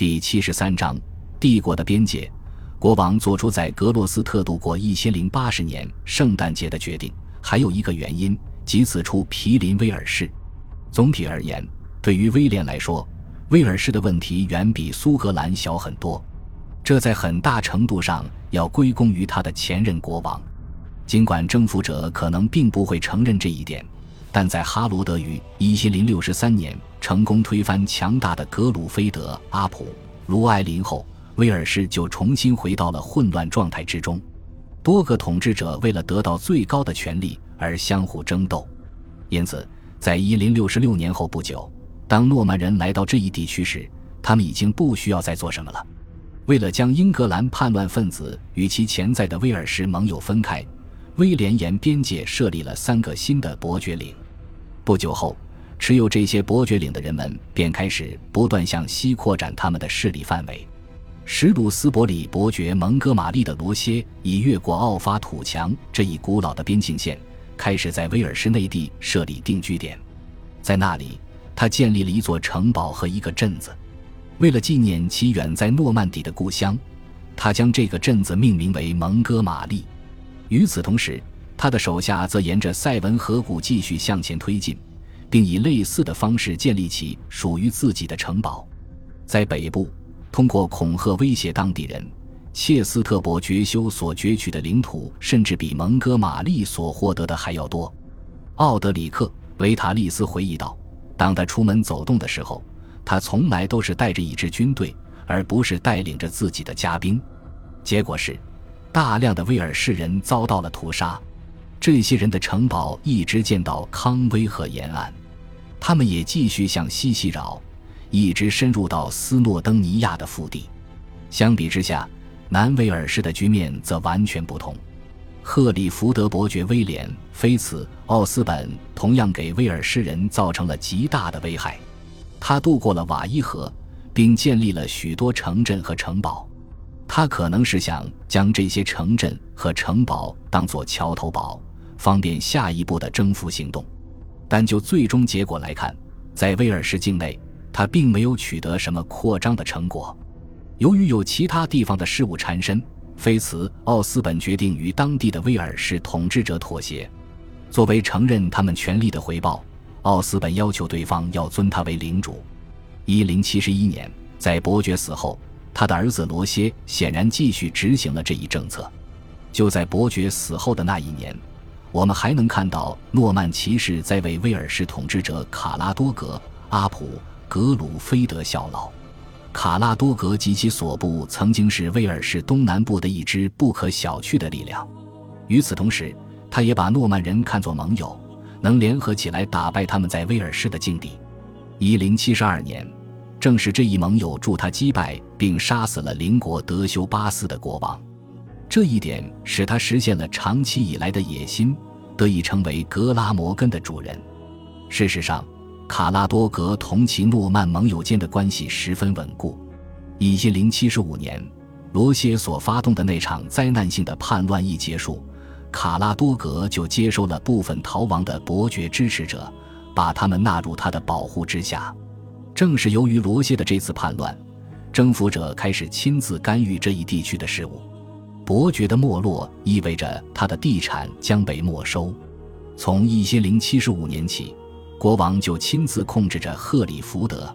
第七十三章帝国的边界。国王做出在格洛斯特度过一千零八十年圣诞节的决定，还有一个原因，即此处毗邻威尔士。总体而言，对于威廉来说，威尔士的问题远比苏格兰小很多。这在很大程度上要归功于他的前任国王。尽管征服者可能并不会承认这一点，但在哈罗德于一千零六十三年成功推翻强大的格鲁菲德阿普卢埃林后。威尔士就重新回到了混乱状态之中，多个统治者为了得到最高的权力而相互争斗，因此，在一零六十六年后不久，当诺曼人来到这一地区时，他们已经不需要再做什么了。为了将英格兰叛乱分子与其潜在的威尔士盟友分开，威廉沿边界设立了三个新的伯爵领。不久后，持有这些伯爵领的人们便开始不断向西扩展他们的势力范围。史鲁斯伯里伯爵蒙哥马利的罗歇已越过奥法土墙这一古老的边境线，开始在威尔士内地设立定居点。在那里，他建立了一座城堡和一个镇子。为了纪念其远在诺曼底的故乡，他将这个镇子命名为蒙哥马利。与此同时，他的手下则沿着塞文河谷继续向前推进，并以类似的方式建立起属于自己的城堡。在北部。通过恐吓威胁当地人，切斯特伯爵修所攫取的领土甚至比蒙哥马利所获得的还要多。奥德里克·维塔利斯回忆道：“当他出门走动的时候，他从来都是带着一支军队，而不是带领着自己的家兵。结果是，大量的威尔士人遭到了屠杀。这些人的城堡一直建到康威河沿岸，他们也继续向西西绕。”一直深入到斯诺登尼亚的腹地。相比之下，南威尔士的局面则完全不同。赫里福德伯爵威廉·菲茨奥斯本同样给威尔士人造成了极大的危害。他渡过了瓦伊河，并建立了许多城镇和城堡。他可能是想将这些城镇和城堡当作桥头堡，方便下一步的征服行动。但就最终结果来看，在威尔士境内。他并没有取得什么扩张的成果，由于有其他地方的事物缠身，菲茨奥斯本决定与当地的威尔士统治者妥协。作为承认他们权力的回报，奥斯本要求对方要尊他为领主。一零七十一年，在伯爵死后，他的儿子罗歇显然继续执行了这一政策。就在伯爵死后的那一年，我们还能看到诺曼骑士在为威尔士统治者卡拉多格阿普。格鲁菲德效劳，卡拉多格及其所部曾经是威尔士东南部的一支不可小觑的力量。与此同时，他也把诺曼人看作盟友，能联合起来打败他们在威尔士的境地。一零七十二年，正是这一盟友助他击败并杀死了邻国德修巴斯的国王，这一点使他实现了长期以来的野心，得以成为格拉摩根的主人。事实上。卡拉多格同其诺曼盟友间的关系十分稳固。一千零七十五年，罗歇所发动的那场灾难性的叛乱一结束，卡拉多格就接收了部分逃亡的伯爵支持者，把他们纳入他的保护之下。正是由于罗歇的这次叛乱，征服者开始亲自干预这一地区的事务。伯爵的没落意味着他的地产将被没收。从一千零七十五年起。国王就亲自控制着赫里福德，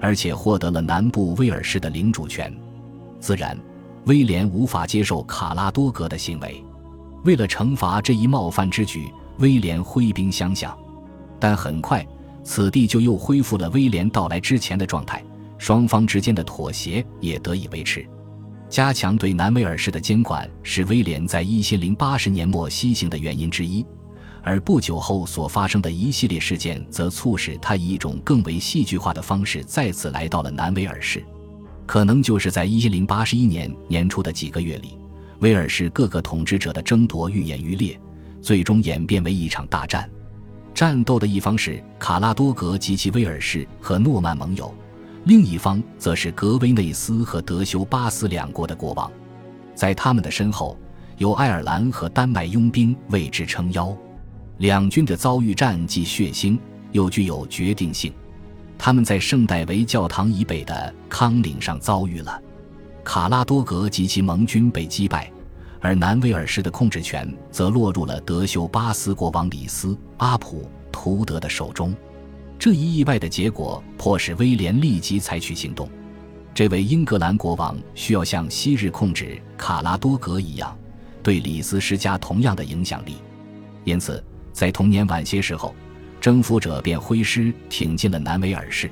而且获得了南部威尔士的领主权。自然，威廉无法接受卡拉多格的行为。为了惩罚这一冒犯之举，威廉挥兵相向。但很快，此地就又恢复了威廉到来之前的状态。双方之间的妥协也得以维持。加强对南威尔士的监管是威廉在一千零八十年末西行的原因之一。而不久后所发生的一系列事件，则促使他以一种更为戏剧化的方式再次来到了南威尔士。可能就是在一零八十一年年初的几个月里，威尔士各个统治者的争夺愈演愈烈，最终演变为一场大战。战斗的一方是卡拉多格及其威尔士和诺曼盟友，另一方则是格威内斯和德修巴斯两国的国王。在他们的身后，有爱尔兰和丹麦佣兵为之撑腰。两军的遭遇战既血腥又具有决定性。他们在圣代维教堂以北的康岭上遭遇了卡拉多格及其盟军被击败，而南威尔士的控制权则落入了德修巴斯国王里斯阿普图德的手中。这一意外的结果迫使威廉立即采取行动。这位英格兰国王需要像昔日控制卡拉多格一样，对里斯施加同样的影响力。因此，在同年晚些时候，征服者便挥师挺进了南威尔士。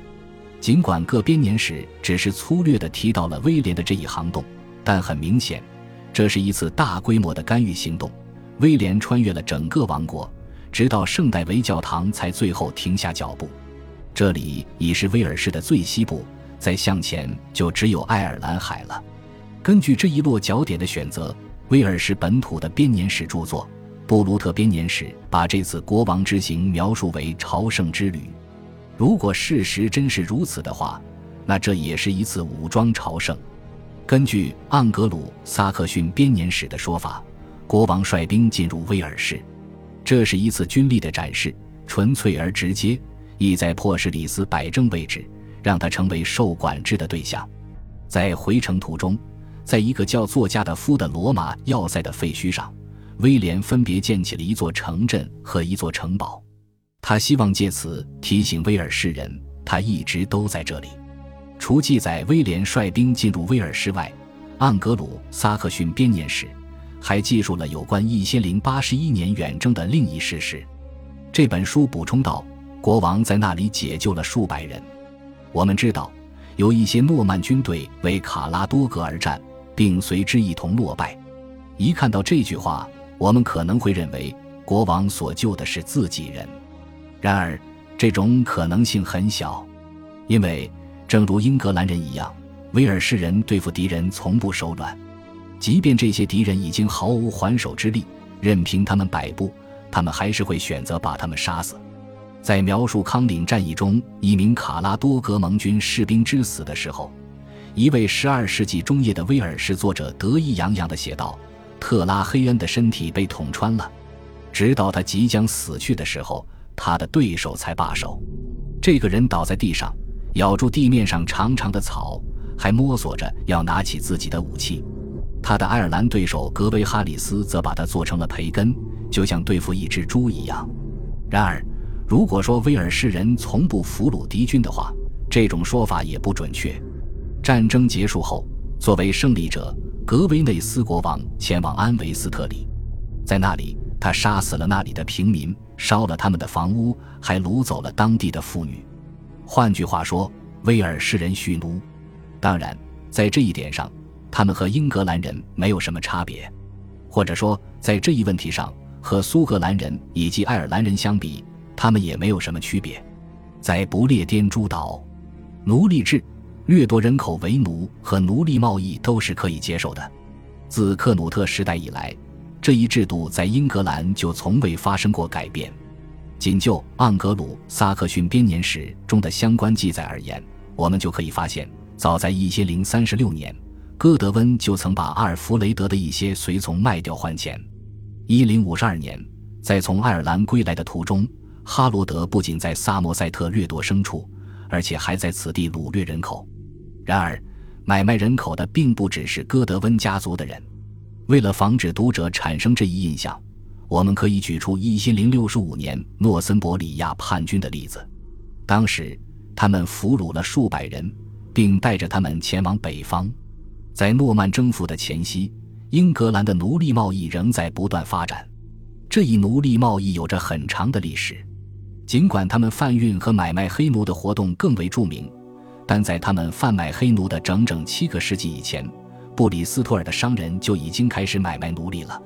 尽管各编年史只是粗略地提到了威廉的这一行动，但很明显，这是一次大规模的干预行动。威廉穿越了整个王国，直到圣代维教堂才最后停下脚步。这里已是威尔士的最西部。再向前就只有爱尔兰海了。根据这一落脚点的选择，威尔士本土的编年史著作《布鲁特编年史》把这次国王之行描述为朝圣之旅。如果事实真是如此的话，那这也是一次武装朝圣。根据盎格鲁撒克逊编年史的说法，国王率兵进入威尔士，这是一次军力的展示，纯粹而直接，意在迫使李斯摆正位置。让他成为受管制的对象。在回程途中，在一个叫作家的夫的罗马要塞的废墟上，威廉分别建起了一座城镇和一座城堡。他希望借此提醒威尔士人，他一直都在这里。除记载威廉率兵进入威尔士外，盎格鲁撒克逊编年史还记述了有关一千零八十一年远征的另一事实。这本书补充道：国王在那里解救了数百人。我们知道，有一些诺曼军队为卡拉多格而战，并随之一同落败。一看到这句话，我们可能会认为国王所救的是自己人。然而，这种可能性很小，因为正如英格兰人一样，威尔士人对付敌人从不手软。即便这些敌人已经毫无还手之力，任凭他们摆布，他们还是会选择把他们杀死。在描述康岭战役中一名卡拉多格盟军士兵之死的时候，一位12世纪中叶的威尔士作者得意洋洋地写道：“特拉黑恩的身体被捅穿了，直到他即将死去的时候，他的对手才罢手。这个人倒在地上，咬住地面上长长的草，还摸索着要拿起自己的武器。他的爱尔兰对手格威哈里斯则把他做成了培根，就像对付一只猪一样。然而。”如果说威尔士人从不俘虏敌军的话，这种说法也不准确。战争结束后，作为胜利者，格维内斯国王前往安维斯特里，在那里，他杀死了那里的平民，烧了他们的房屋，还掳走了当地的妇女。换句话说，威尔士人蓄奴。当然，在这一点上，他们和英格兰人没有什么差别，或者说，在这一问题上，和苏格兰人以及爱尔兰人相比。他们也没有什么区别，在不列颠诸岛，奴隶制、掠夺人口为奴和奴隶贸易都是可以接受的。自克努特时代以来，这一制度在英格兰就从未发生过改变。仅就盎格鲁撒克逊编年史中的相关记载而言，我们就可以发现，早在一千零三十六年，戈德温就曾把阿尔弗雷德的一些随从卖掉换钱。一零五十二年，在从爱尔兰归来的途中。哈罗德不仅在萨默塞特掠夺牲畜，而且还在此地掳掠人口。然而，买卖人口的并不只是戈德温家族的人。为了防止读者产生这一印象，我们可以举出一千零六十五年诺森伯里亚叛军的例子。当时，他们俘虏了数百人，并带着他们前往北方。在诺曼征服的前夕，英格兰的奴隶贸易仍在不断发展。这一奴隶贸易有着很长的历史。尽管他们贩运和买卖黑奴的活动更为著名，但在他们贩卖黑奴的整整七个世纪以前，布里斯托尔的商人就已经开始买卖奴隶了。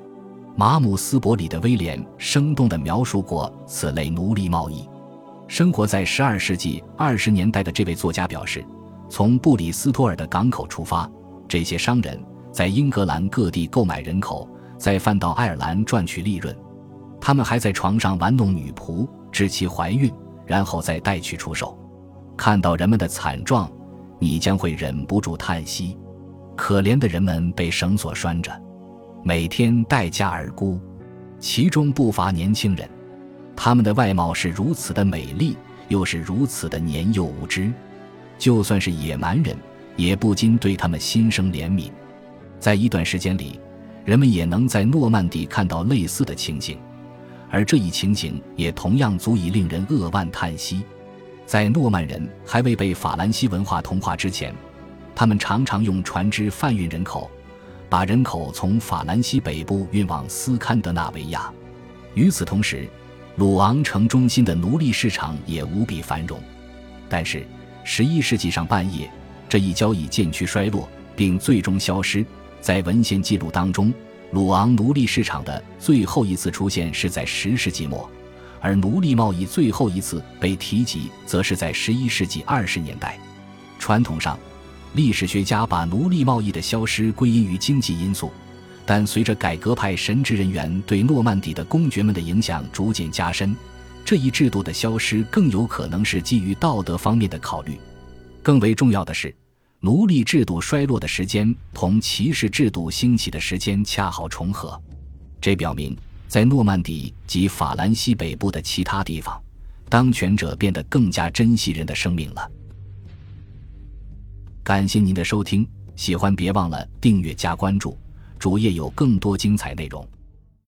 马姆斯伯里的威廉生动地描述过此类奴隶贸易。生活在十二世纪二十年代的这位作家表示，从布里斯托尔的港口出发，这些商人在英格兰各地购买人口，再贩到爱尔兰赚取利润。他们还在床上玩弄女仆。使其怀孕，然后再带去出售。看到人们的惨状，你将会忍不住叹息：可怜的人们被绳索拴着，每天待价而沽。其中不乏年轻人，他们的外貌是如此的美丽，又是如此的年幼无知，就算是野蛮人，也不禁对他们心生怜悯。在一段时间里，人们也能在诺曼底看到类似的情景，而这一情景也同样足以令人扼腕叹息。在诺曼人还未被法兰西文化同化之前，他们常常用船只贩运人口，把人口从法兰西北部运往斯堪的纳维亚。与此同时，鲁昂城中心的奴隶市场也无比繁荣。但是，十一世纪上半叶，这一交易渐趋衰落，并最终消失。在文献记录当中，鲁昂奴隶市场的最后一次出现是在十世纪末。而奴隶贸易最后一次被提及，则是在十一世纪二十年代。传统上，历史学家把奴隶贸易的消失归因于经济因素，但随着改革派神职人员对诺曼底的公爵们的影响逐渐加深，这一制度的消失更有可能是基于道德方面的考虑。更为重要的是，奴隶制度衰落的时间同骑士制度兴起的时间恰好重合，这表明。在诺曼底及法兰西北部的其他地方，当权者变得更加珍惜人的生命了。感谢您的收听，喜欢别忘了订阅加关注，主页有更多精彩内容。